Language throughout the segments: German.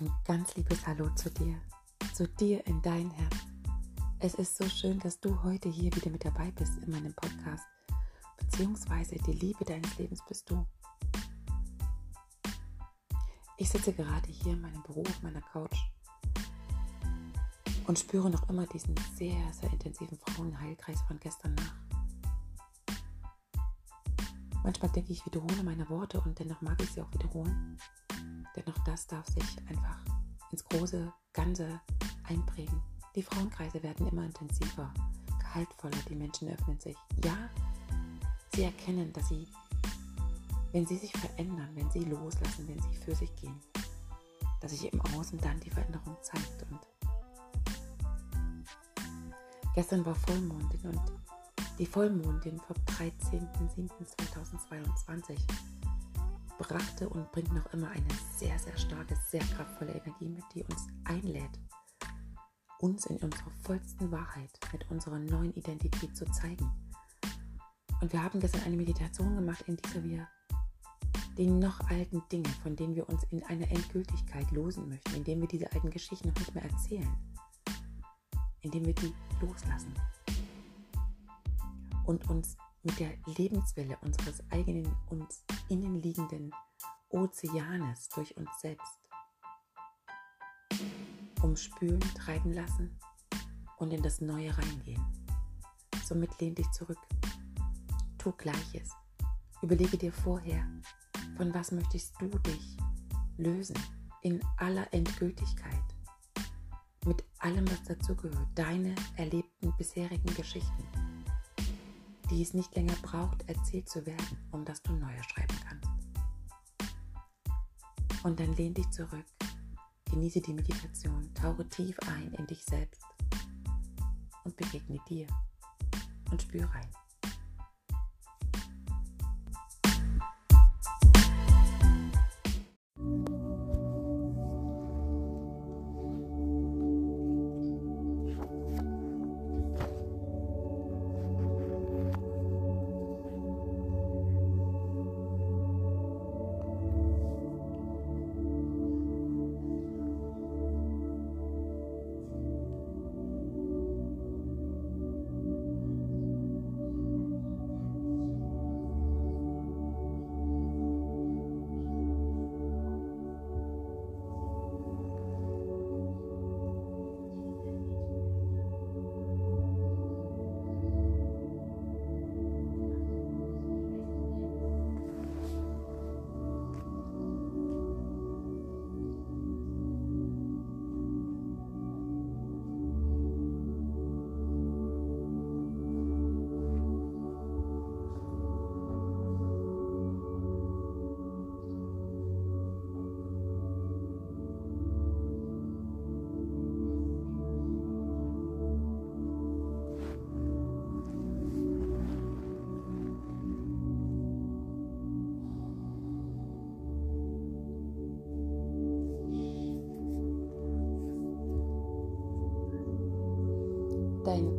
Ein ganz liebes Hallo zu dir, zu dir in dein Herz. Es ist so schön, dass du heute hier wieder mit dabei bist in meinem Podcast, beziehungsweise die Liebe deines Lebens bist du. Ich sitze gerade hier in meinem Büro auf meiner Couch und spüre noch immer diesen sehr, sehr intensiven Frauenheilkreis von gestern nach. Manchmal denke ich, ich wiederhole meine Worte und dennoch mag ich sie auch wiederholen. Denn auch das darf sich einfach ins große Ganze einprägen. Die Frauenkreise werden immer intensiver, gehaltvoller, die Menschen öffnen sich. Ja, sie erkennen, dass sie, wenn sie sich verändern, wenn sie loslassen, wenn sie für sich gehen, dass sich im Außen dann die Veränderung zeigt. Und gestern war Vollmondin und die Vollmondin vom 13.07.2022 brachte und bringt noch immer eine sehr, sehr starke, sehr kraftvolle Energie mit, die uns einlädt, uns in unserer vollsten Wahrheit mit unserer neuen Identität zu zeigen. Und wir haben gestern eine Meditation gemacht, in dieser wir die noch alten Dinge, von denen wir uns in einer Endgültigkeit losen möchten, indem wir diese alten Geschichten noch nicht mehr erzählen, indem wir die loslassen und uns mit der Lebenswelle unseres eigenen uns innenliegenden Ozeanes durch uns selbst umspülen, treiben lassen und in das Neue reingehen. Somit lehn dich zurück. Tu Gleiches. Überlege dir vorher, von was möchtest du dich lösen in aller Endgültigkeit. Mit allem, was dazugehört, deine erlebten bisherigen Geschichten die es nicht länger braucht, erzählt zu werden, um dass du neue schreiben kannst. Und dann lehn dich zurück, genieße die Meditation, tauche tief ein in dich selbst und begegne dir und spüre rein.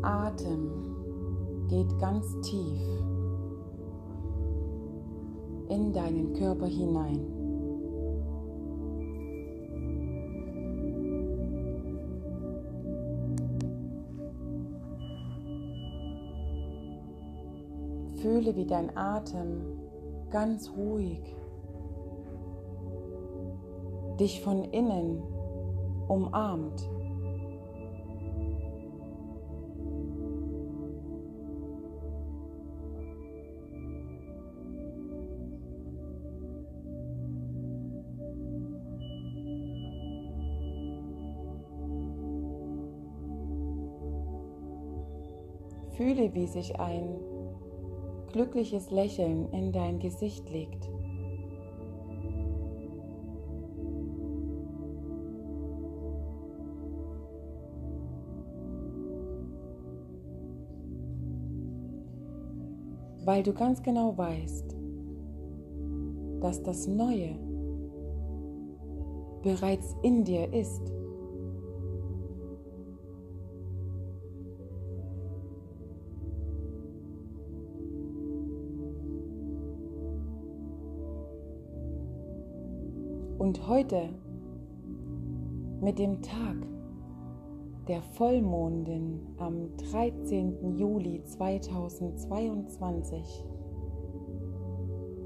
Atem geht ganz tief in deinen Körper hinein. Fühle, wie dein Atem ganz ruhig dich von innen umarmt. Fühle, wie sich ein glückliches Lächeln in dein Gesicht legt. Weil du ganz genau weißt, dass das Neue bereits in dir ist. Und heute mit dem Tag der Vollmondin am 13. Juli 2022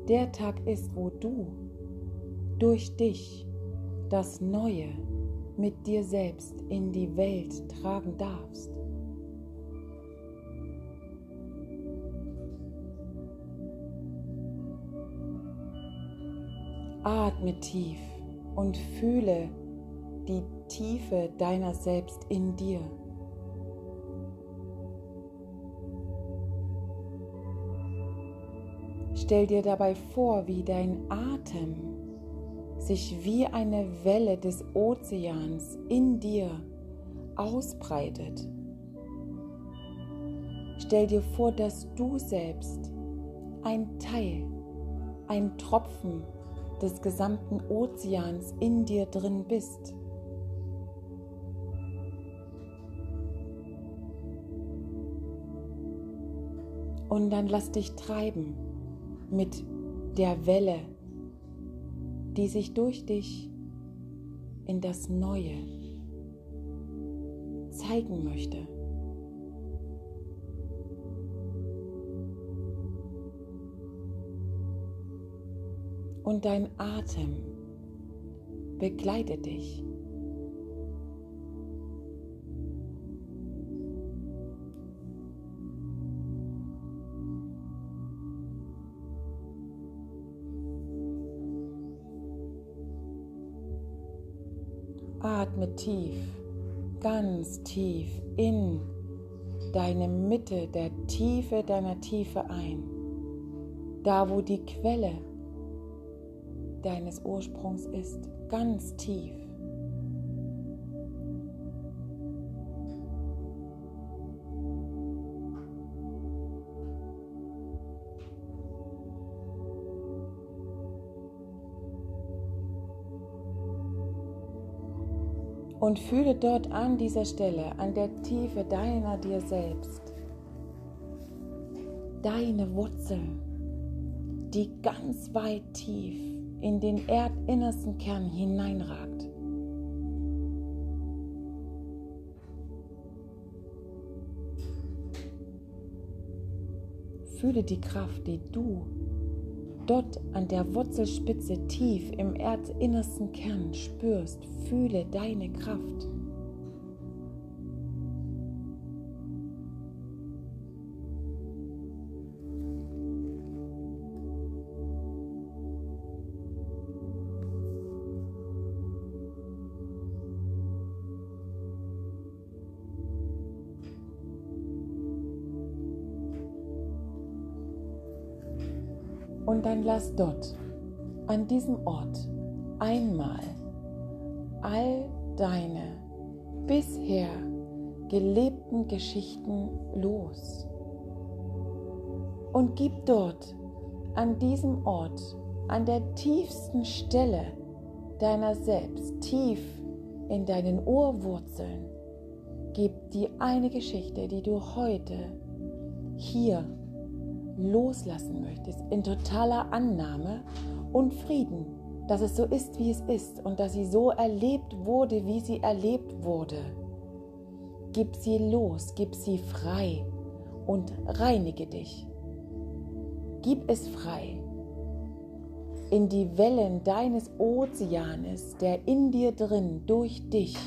der Tag ist, wo du durch dich das Neue mit dir selbst in die Welt tragen darfst. Atme tief und fühle die Tiefe deiner selbst in dir. Stell dir dabei vor, wie dein Atem sich wie eine Welle des Ozeans in dir ausbreitet. Stell dir vor, dass du selbst ein Teil, ein Tropfen des gesamten Ozeans in dir drin bist. Und dann lass dich treiben mit der Welle, die sich durch dich in das Neue zeigen möchte. Und dein Atem begleitet dich. Atme tief, ganz tief in deine Mitte der Tiefe deiner Tiefe ein. Da, wo die Quelle deines Ursprungs ist, ganz tief. Und fühle dort an dieser Stelle, an der Tiefe deiner dir selbst, deine Wurzel, die ganz weit tief in den erdinnersten Kern hineinragt. Fühle die Kraft, die du dort an der Wurzelspitze tief im erdinnersten Kern spürst, fühle deine Kraft. Dann lass dort, an diesem Ort, einmal all deine bisher gelebten Geschichten los. Und gib dort, an diesem Ort, an der tiefsten Stelle deiner selbst, tief in deinen Urwurzeln, gib die eine Geschichte, die du heute hier loslassen möchtest, in totaler Annahme und Frieden, dass es so ist, wie es ist und dass sie so erlebt wurde, wie sie erlebt wurde. Gib sie los, gib sie frei und reinige dich. Gib es frei in die Wellen deines Ozeanes, der in dir drin durch dich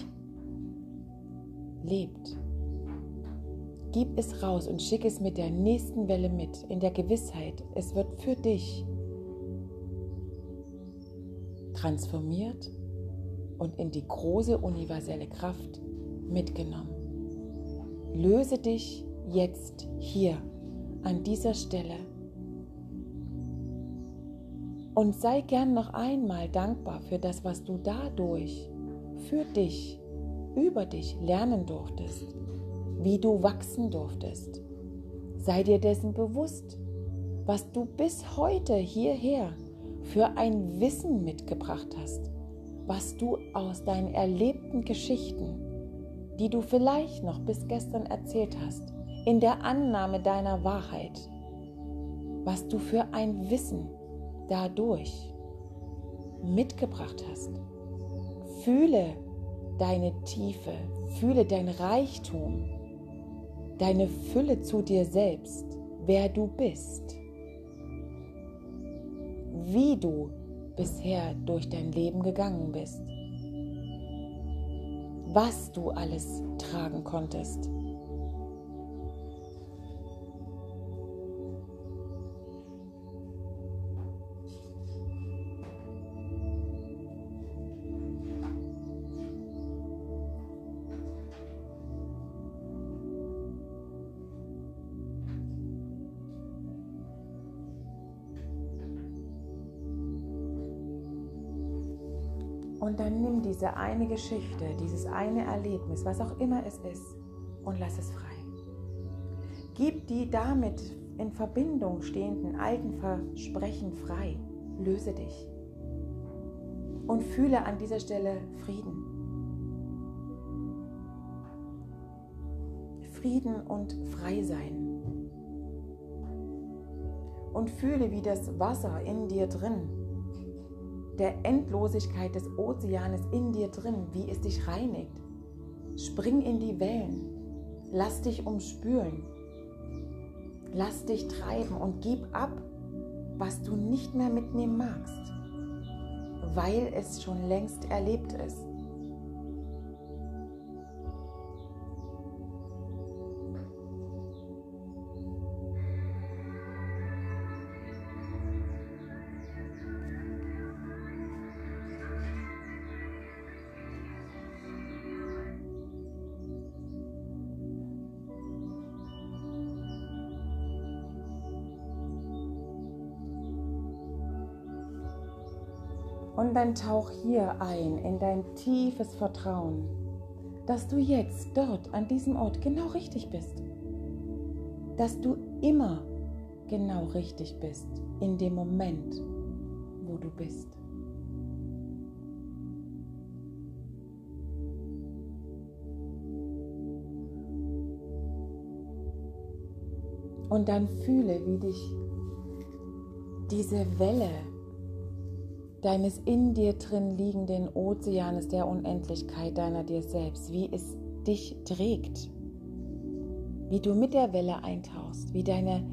lebt. Gib es raus und schick es mit der nächsten Welle mit, in der Gewissheit, es wird für dich transformiert und in die große universelle Kraft mitgenommen. Löse dich jetzt hier an dieser Stelle und sei gern noch einmal dankbar für das, was du dadurch für dich, über dich lernen durftest wie du wachsen durftest. Sei dir dessen bewusst, was du bis heute hierher für ein Wissen mitgebracht hast, was du aus deinen erlebten Geschichten, die du vielleicht noch bis gestern erzählt hast, in der Annahme deiner Wahrheit, was du für ein Wissen dadurch mitgebracht hast. Fühle deine Tiefe, fühle dein Reichtum, deine Fülle zu dir selbst, wer du bist, wie du bisher durch dein Leben gegangen bist, was du alles tragen konntest. Und dann nimm diese eine Geschichte, dieses eine Erlebnis, was auch immer es ist, und lass es frei. Gib die damit in Verbindung stehenden alten Versprechen frei. Löse dich. Und fühle an dieser Stelle Frieden. Frieden und Freisein. Und fühle, wie das Wasser in dir drin der Endlosigkeit des Ozeanes in dir drin, wie es dich reinigt. Spring in die Wellen, lass dich umspülen, lass dich treiben und gib ab, was du nicht mehr mitnehmen magst, weil es schon längst erlebt ist. Und dann tauch hier ein in dein tiefes Vertrauen, dass du jetzt dort an diesem Ort genau richtig bist. Dass du immer genau richtig bist in dem Moment, wo du bist. Und dann fühle, wie dich diese Welle deines in dir drin liegenden Ozeanes der Unendlichkeit deiner dir selbst, wie es dich trägt, wie du mit der Welle eintauchst, wie deine,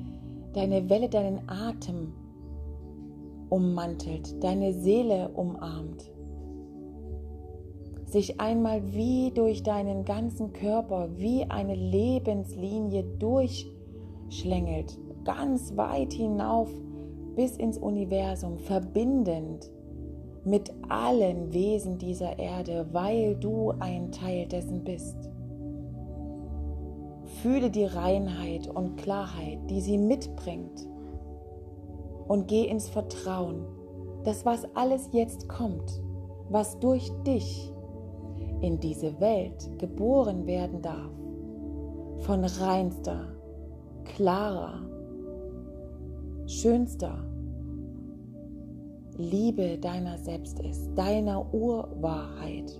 deine Welle deinen Atem ummantelt, deine Seele umarmt, sich einmal wie durch deinen ganzen Körper, wie eine Lebenslinie durchschlängelt, ganz weit hinauf bis ins Universum, verbindend mit allen Wesen dieser Erde, weil du ein Teil dessen bist. Fühle die Reinheit und Klarheit, die sie mitbringt und geh ins Vertrauen, dass was alles jetzt kommt, was durch dich in diese Welt geboren werden darf, von reinster, klarer, schönster, Liebe deiner selbst ist, deiner Urwahrheit.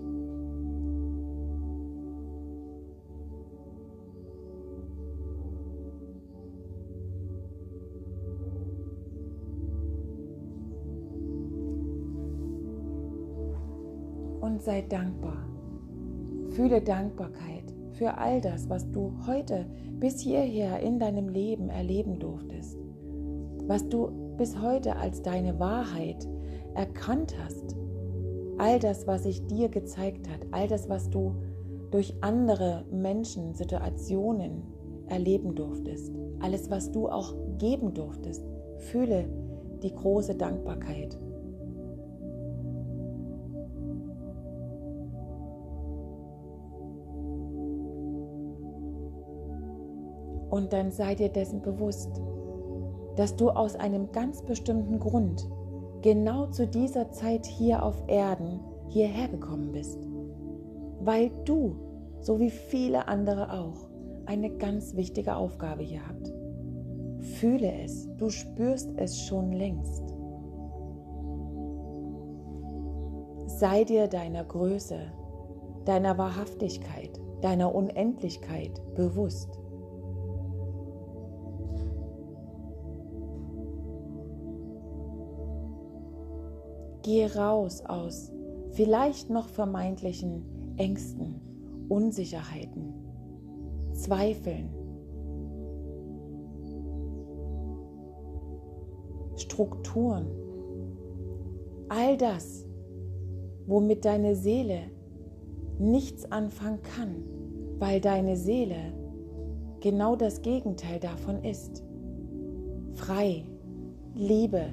Und sei dankbar. Fühle Dankbarkeit für all das, was du heute bis hierher in deinem Leben erleben durftest, was du bis heute als deine Wahrheit erkannt hast, all das, was sich dir gezeigt hat, all das, was du durch andere Menschen, Situationen erleben durftest, alles, was du auch geben durftest, fühle die große Dankbarkeit. Und dann sei dir dessen bewusst, dass du aus einem ganz bestimmten Grund genau zu dieser Zeit hier auf Erden hierher gekommen bist. Weil du, so wie viele andere auch, eine ganz wichtige Aufgabe hier habt. Fühle es, du spürst es schon längst. Sei dir deiner Größe, deiner Wahrhaftigkeit, deiner Unendlichkeit bewusst. Geh raus aus vielleicht noch vermeintlichen Ängsten, Unsicherheiten, Zweifeln, Strukturen, all das, womit deine Seele nichts anfangen kann, weil deine Seele genau das Gegenteil davon ist. Frei, Liebe,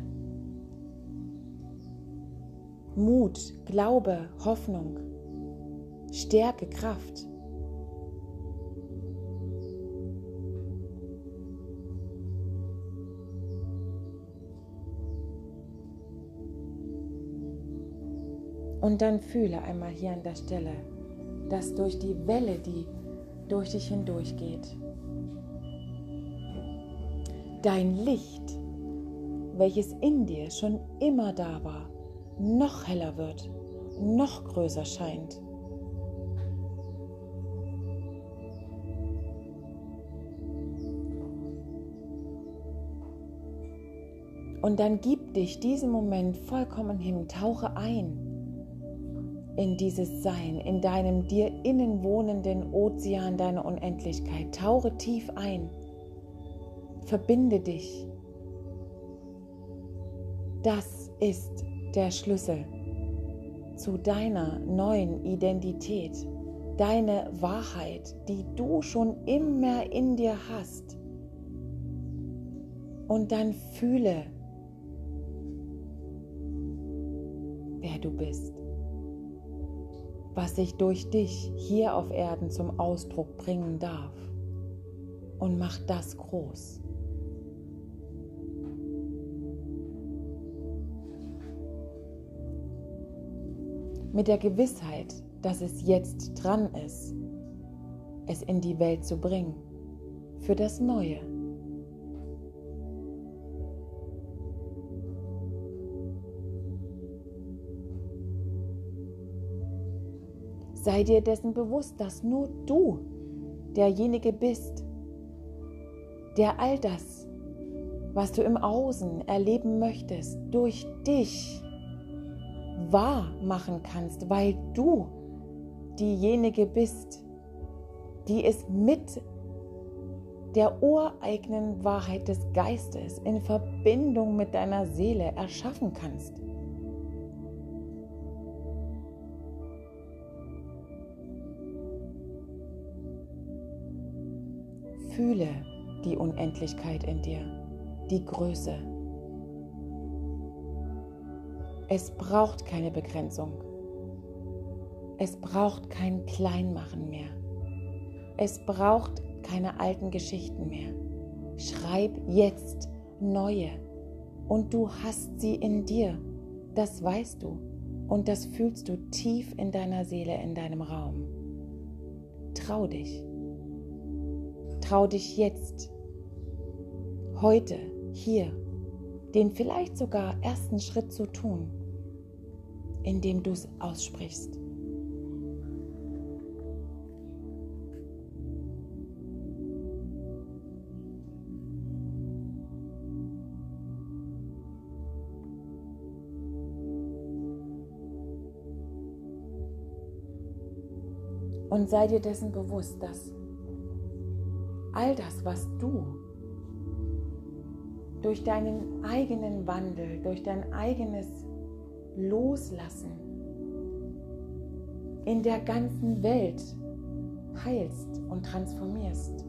Mut, Glaube, Hoffnung, Stärke, Kraft. Und dann fühle einmal hier an der Stelle, dass durch die Welle, die durch dich hindurchgeht, dein Licht, welches in dir schon immer da war, noch heller wird, noch größer scheint. Und dann gib dich diesen Moment vollkommen hin, tauche ein in dieses Sein, in deinem dir innen wohnenden Ozean deiner Unendlichkeit. Tauche tief ein. Verbinde dich. Das ist der Schlüssel zu deiner neuen Identität, deine Wahrheit, die du schon immer in dir hast. Und dann fühle, wer du bist was sich durch dich hier auf Erden zum Ausdruck bringen darf. Und mach das groß. Mit der Gewissheit, dass es jetzt dran ist, es in die Welt zu bringen, für das Neue. Sei dir dessen bewusst, dass nur du derjenige bist, der all das, was du im Außen erleben möchtest, durch dich wahr machen kannst, weil du diejenige bist, die es mit der ureigenen Wahrheit des Geistes in Verbindung mit deiner Seele erschaffen kannst. Fühle die Unendlichkeit in dir, die Größe. Es braucht keine Begrenzung. Es braucht kein Kleinmachen mehr. Es braucht keine alten Geschichten mehr. Schreib jetzt neue. Und du hast sie in dir. Das weißt du. Und das fühlst du tief in deiner Seele, in deinem Raum. Trau dich. Trau dich jetzt, heute, hier, den vielleicht sogar ersten Schritt zu tun, indem du es aussprichst. Und sei dir dessen bewusst, dass all das, was du durch deinen eigenen Wandel, durch dein eigenes Loslassen in der ganzen Welt heilst und transformierst.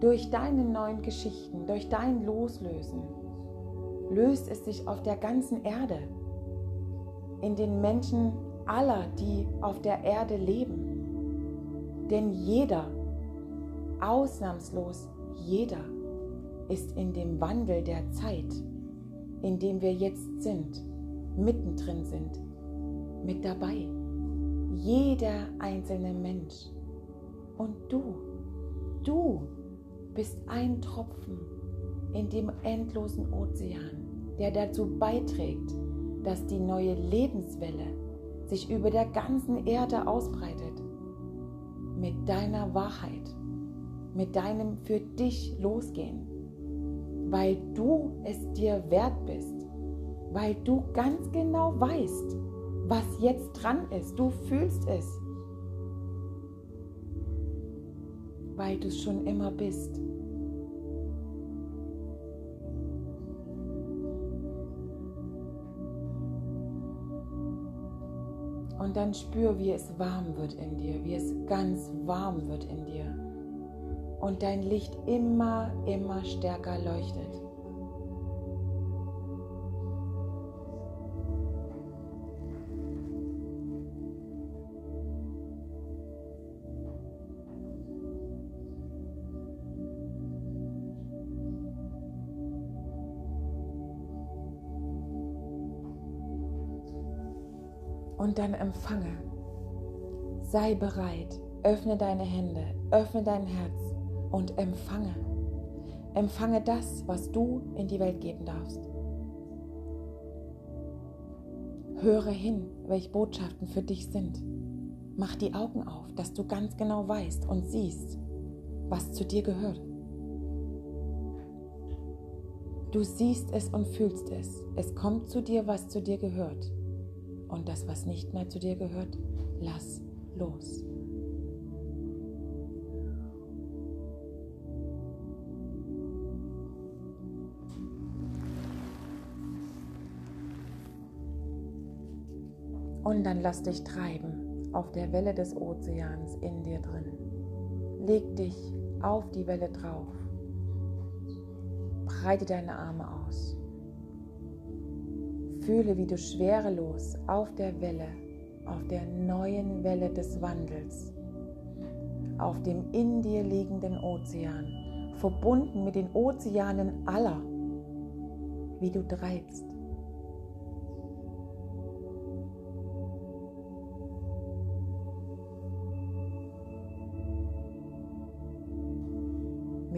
Durch deine neuen Geschichten, durch dein Loslösen löst es sich auf der ganzen Erde, in den Menschen aller, die auf der Erde leben. Denn jeder Ausnahmslos jeder ist in dem Wandel der Zeit, in dem wir jetzt sind, mittendrin sind, mit dabei. Jeder einzelne Mensch. Und du, du bist ein Tropfen in dem endlosen Ozean, der dazu beiträgt, dass die neue Lebenswelle sich über der ganzen Erde ausbreitet. Mit deiner Wahrheit mit deinem für dich losgehen, weil du es dir wert bist, weil du ganz genau weißt, was jetzt dran ist. Du fühlst es, weil du es schon immer bist. Und dann spür, wie es warm wird in dir, wie es ganz warm wird in dir. Und dein Licht immer, immer stärker leuchtet. und dann empfange. Sei bereit, öffne deine Hände, öffne dein Herz und empfange. Empfange das, was du in die Welt geben darfst. Höre hin, welche Botschaften für dich sind. Mach die Augen auf, dass du ganz genau weißt und siehst, was zu dir gehört. Du siehst es und fühlst es. Es kommt zu dir, was zu dir gehört. Und das, was nicht mehr zu dir gehört, lass los. Und dann lass dich treiben auf der Welle des Ozeans in dir drin. Leg dich auf die Welle drauf. Breite deine Arme aus. Fühle, wie du schwerelos auf der Welle, auf der neuen Welle des Wandels, auf dem in dir liegenden Ozean, verbunden mit den Ozeanen aller, wie du treibst.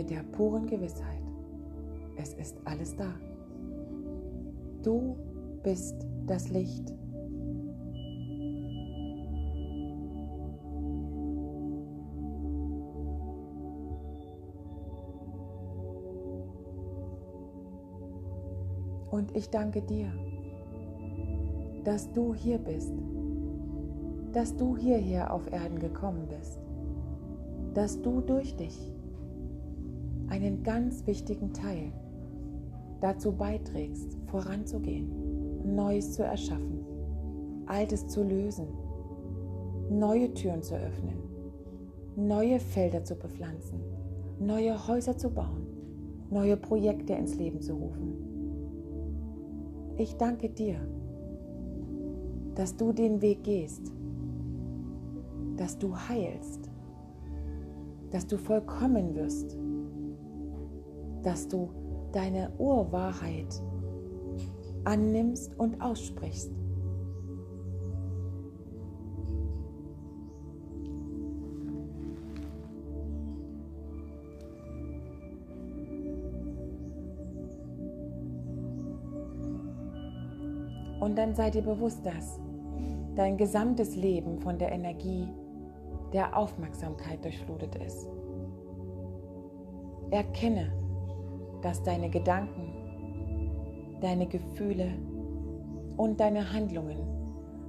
Mit der puren Gewissheit, es ist alles da. Du bist das Licht. Und ich danke dir, dass du hier bist, dass du hierher auf Erden gekommen bist, dass du durch dich einen ganz wichtigen Teil dazu beiträgst, voranzugehen. Neues zu erschaffen, Altes zu lösen, neue Türen zu öffnen, neue Felder zu bepflanzen, neue Häuser zu bauen, neue Projekte ins Leben zu rufen. Ich danke dir, dass du den Weg gehst, dass du heilst, dass du vollkommen wirst, dass du deine Urwahrheit annimmst und aussprichst. Und dann sei dir bewusst, dass dein gesamtes Leben von der Energie der Aufmerksamkeit durchflutet ist. Erkenne, dass deine Gedanken deine Gefühle und deine Handlungen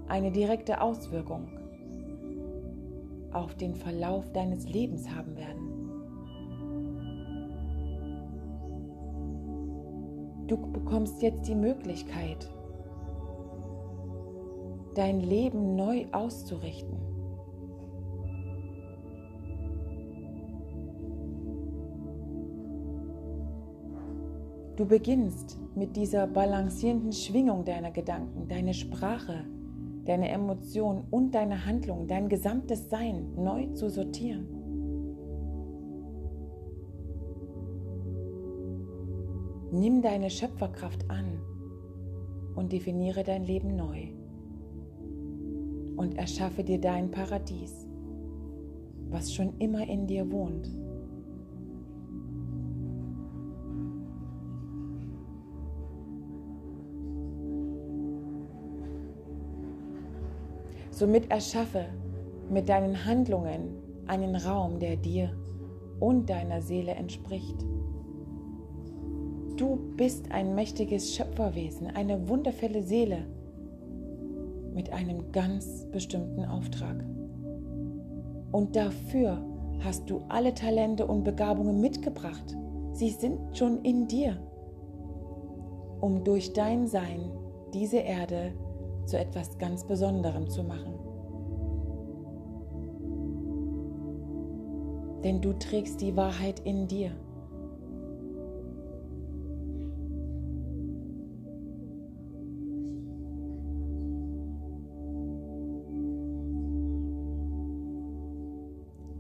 eine direkte Auswirkung auf den Verlauf deines Lebens haben werden. Du bekommst jetzt die Möglichkeit, dein Leben neu auszurichten. Du beginnst mit dieser balancierenden Schwingung deiner Gedanken, deine Sprache, deine Emotionen und deine Handlungen, dein gesamtes Sein neu zu sortieren. Nimm deine Schöpferkraft an und definiere dein Leben neu und erschaffe dir dein Paradies, was schon immer in dir wohnt. Somit erschaffe mit deinen Handlungen einen Raum, der dir und deiner Seele entspricht. Du bist ein mächtiges Schöpferwesen, eine wundervolle Seele, mit einem ganz bestimmten Auftrag. Und dafür hast du alle Talente und Begabungen mitgebracht. Sie sind schon in dir, um durch dein Sein diese Erde zu etwas ganz Besonderem zu machen. Denn du trägst die Wahrheit in dir.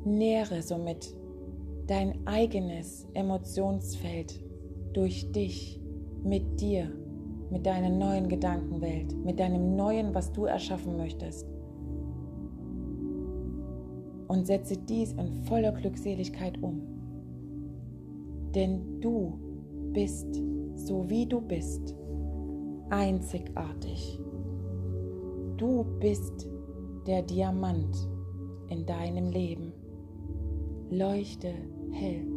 Nähre somit dein eigenes Emotionsfeld durch dich, mit dir, mit deiner neuen Gedankenwelt, mit deinem neuen, was du erschaffen möchtest. Und setze dies in voller Glückseligkeit um. Denn du bist, so wie du bist, einzigartig. Du bist der Diamant in deinem Leben leuchte hell.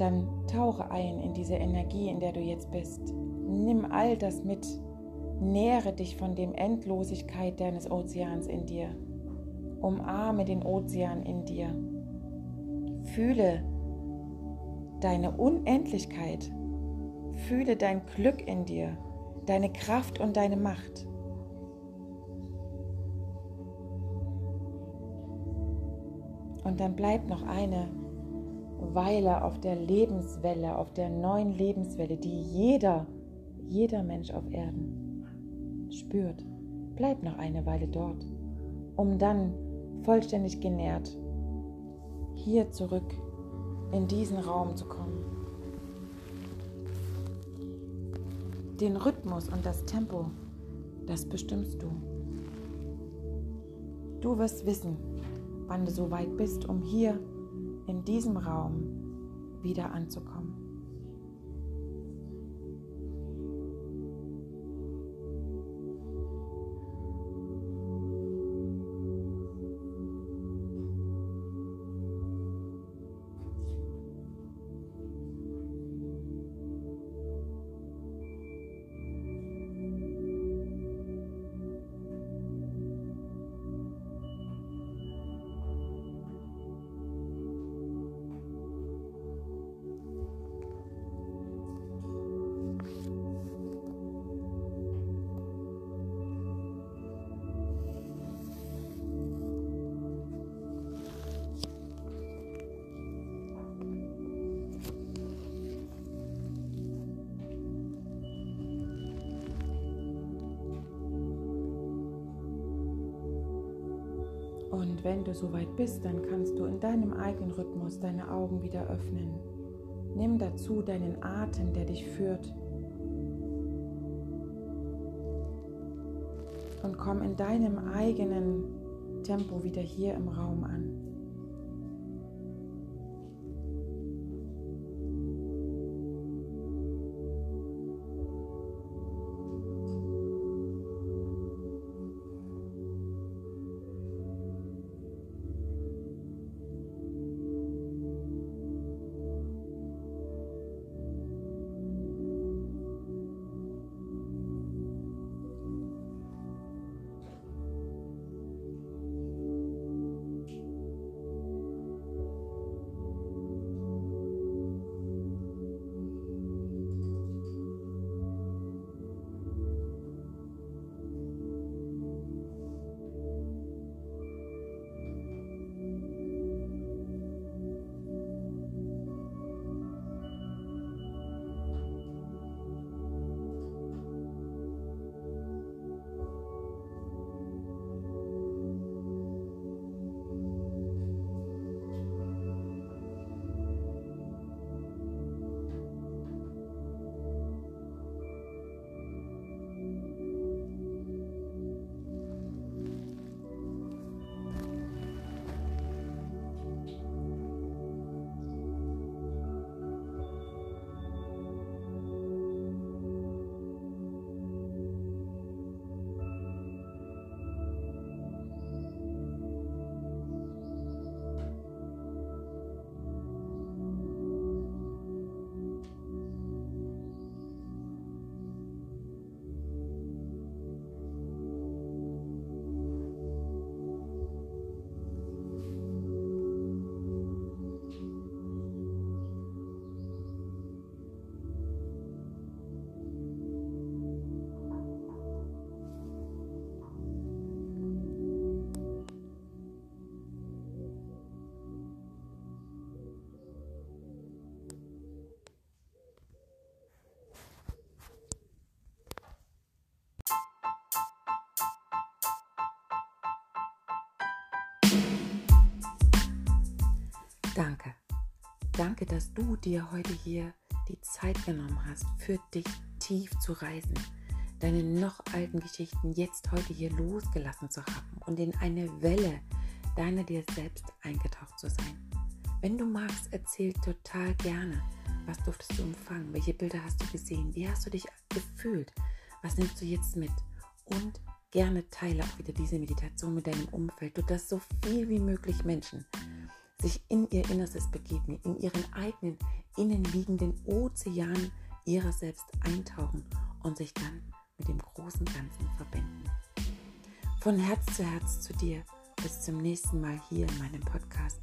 Dann tauche ein in diese Energie, in der du jetzt bist. Nimm all das mit, Nähre dich von dem Endlosigkeit deines Ozeans in dir. Umarme den Ozean in dir. Fühle deine Unendlichkeit. Fühle dein Glück in dir, deine Kraft und deine Macht. Und dann bleibt noch eine Weile auf der Lebenswelle, auf der neuen Lebenswelle, die jeder, jeder Mensch auf Erden spürt, bleib noch eine Weile dort, um dann vollständig genährt hier zurück in diesen Raum zu kommen. Den Rhythmus und das Tempo, das bestimmst du. Du wirst wissen, wann du so weit bist, um hier in diesem Raum wieder anzukommen. Wenn du soweit bist, dann kannst du in deinem eigenen Rhythmus deine Augen wieder öffnen. Nimm dazu deinen Atem, der dich führt. Und komm in deinem eigenen Tempo wieder hier im Raum an. Danke. Danke, dass du dir heute hier die Zeit genommen hast, für dich tief zu reisen, deine noch alten Geschichten jetzt heute hier losgelassen zu haben und in eine Welle deiner dir selbst eingetaucht zu sein. Wenn du magst, erzähl total gerne, was durftest du empfangen, welche Bilder hast du gesehen, wie hast du dich gefühlt, was nimmst du jetzt mit? Und gerne teile auch wieder diese Meditation mit deinem Umfeld, du dass so viel wie möglich Menschen sich in ihr Innerstes begegnen, in ihren eigenen innenliegenden Ozean ihrer selbst eintauchen und sich dann mit dem großen Ganzen verbinden. Von Herz zu Herz zu dir. Bis zum nächsten Mal hier in meinem Podcast,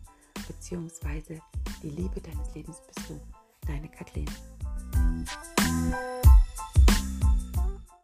beziehungsweise die Liebe deines Lebens bist du, deine Kathleen.